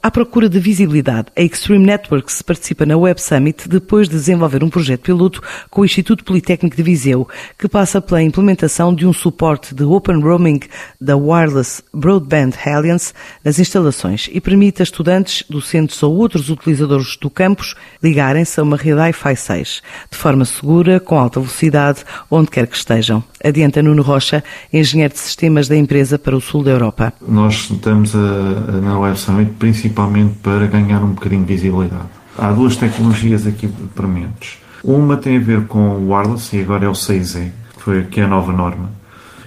À procura de visibilidade, a Extreme Networks participa na Web Summit depois de desenvolver um projeto piloto com o Instituto Politécnico de Viseu, que passa pela implementação de um suporte de Open Roaming da Wireless Broadband Alliance nas instalações e permite a estudantes, docentes ou outros utilizadores do campus ligarem-se a uma rede Wi-Fi 6, de forma segura, com alta velocidade, onde quer que estejam. Adianta Nuno Rocha, engenheiro de sistemas da empresa para o sul da Europa. Nós estamos a, a, na Web Summit principalmente principalmente para ganhar um bocadinho de visibilidade. Há duas tecnologias aqui prementes. Uma tem a ver com o wireless e agora é o 6E, que, foi, que é a nova norma.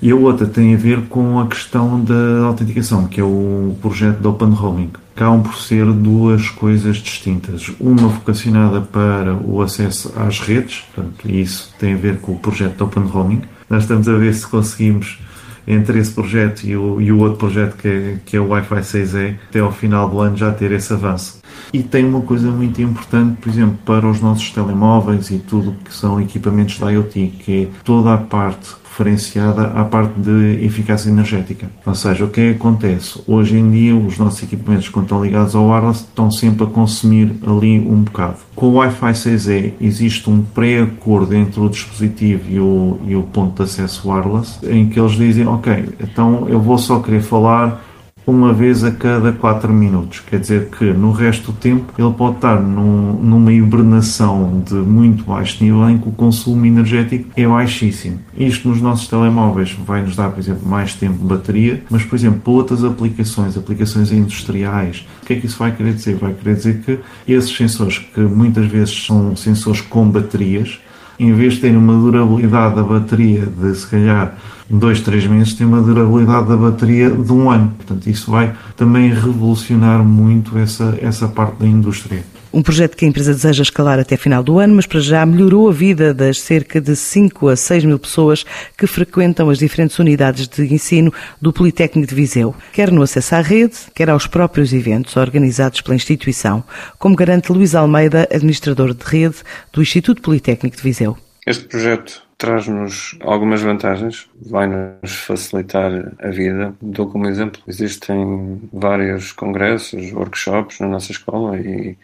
E a outra tem a ver com a questão da autenticação, que é o projeto de Open Roaming. Acabam por ser duas coisas distintas. Uma vocacionada para o acesso às redes, portanto, isso tem a ver com o projeto de Open Roaming. Nós estamos a ver se conseguimos entre esse projeto e o, e o outro projeto que é, que é o Wi-Fi 6E, até ao final do ano já ter esse avanço. E tem uma coisa muito importante, por exemplo, para os nossos telemóveis e tudo que são equipamentos da IoT, que é toda a parte referenciada à parte de eficácia energética. Ou seja, o que é que acontece? Hoje em dia, os nossos equipamentos, quando estão ligados ao wireless, estão sempre a consumir ali um bocado. Com o Wi-Fi 6E, existe um pré-acordo entre o dispositivo e o, e o ponto de acesso wireless, em que eles dizem, ok, então eu vou só querer falar uma vez a cada 4 minutos. Quer dizer que no resto do tempo ele pode estar num, numa hibernação de muito baixo nível em que o consumo energético é baixíssimo. Isto nos nossos telemóveis vai nos dar, por exemplo, mais tempo de bateria, mas, por exemplo, para outras aplicações, aplicações industriais, o que é que isso vai querer dizer? Vai querer dizer que esses sensores, que muitas vezes são sensores com baterias, em vez de terem uma durabilidade da bateria de se calhar dois, três meses, tem uma durabilidade da bateria de um ano. Portanto, isso vai também revolucionar muito essa, essa parte da indústria. Um projeto que a empresa deseja escalar até final do ano, mas para já melhorou a vida das cerca de 5 a 6 mil pessoas que frequentam as diferentes unidades de ensino do Politécnico de Viseu, quer no acesso à rede, quer aos próprios eventos organizados pela instituição, como garante Luís Almeida, administrador de rede do Instituto Politécnico de Viseu. Este projeto traz-nos algumas vantagens, vai-nos facilitar a vida. Dou como exemplo, existem vários congressos, workshops na nossa escola e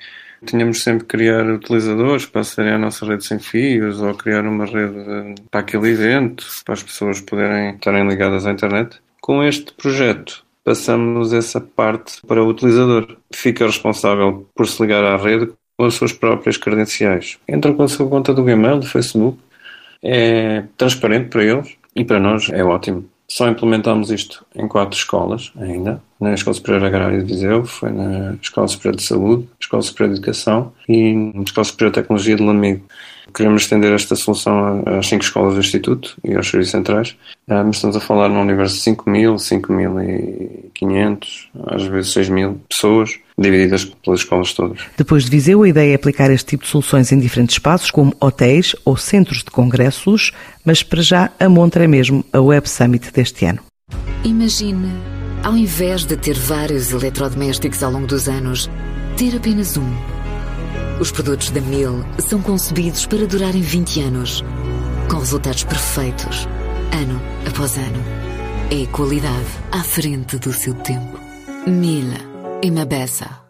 tínhamos sempre que criar utilizadores para acederem à nossa rede sem fios ou criar uma rede para aquele evento, para as pessoas poderem estarem ligadas à internet. Com este projeto, passamos essa parte para o utilizador. Fica responsável por se ligar à rede com as suas próprias credenciais. Entra com a sua conta do Gmail, do Facebook, é transparente para eles e para nós é ótimo. Só implementámos isto em quatro escolas ainda. Na Escola Superior Agrária de Viseu, foi na Escola Superior de Saúde, Escola Superior de Educação e na Escola Superior de Tecnologia de Lamigo. Queremos estender esta solução às cinco escolas do Instituto e aos serviços centrais, ah, mas estamos a falar num universo de 5 mil, 5.500, às vezes 6 mil pessoas, divididas pelas escolas todas. Depois de Viseu, a ideia é aplicar este tipo de soluções em diferentes espaços, como hotéis ou centros de congressos, mas para já a montra é mesmo a Web Summit deste ano. Imagine, ao invés de ter vários eletrodomésticos ao longo dos anos, ter apenas um. Os produtos da Miele são concebidos para durarem 20 anos, com resultados perfeitos, ano após ano. É qualidade à frente do seu tempo. Miele, uma.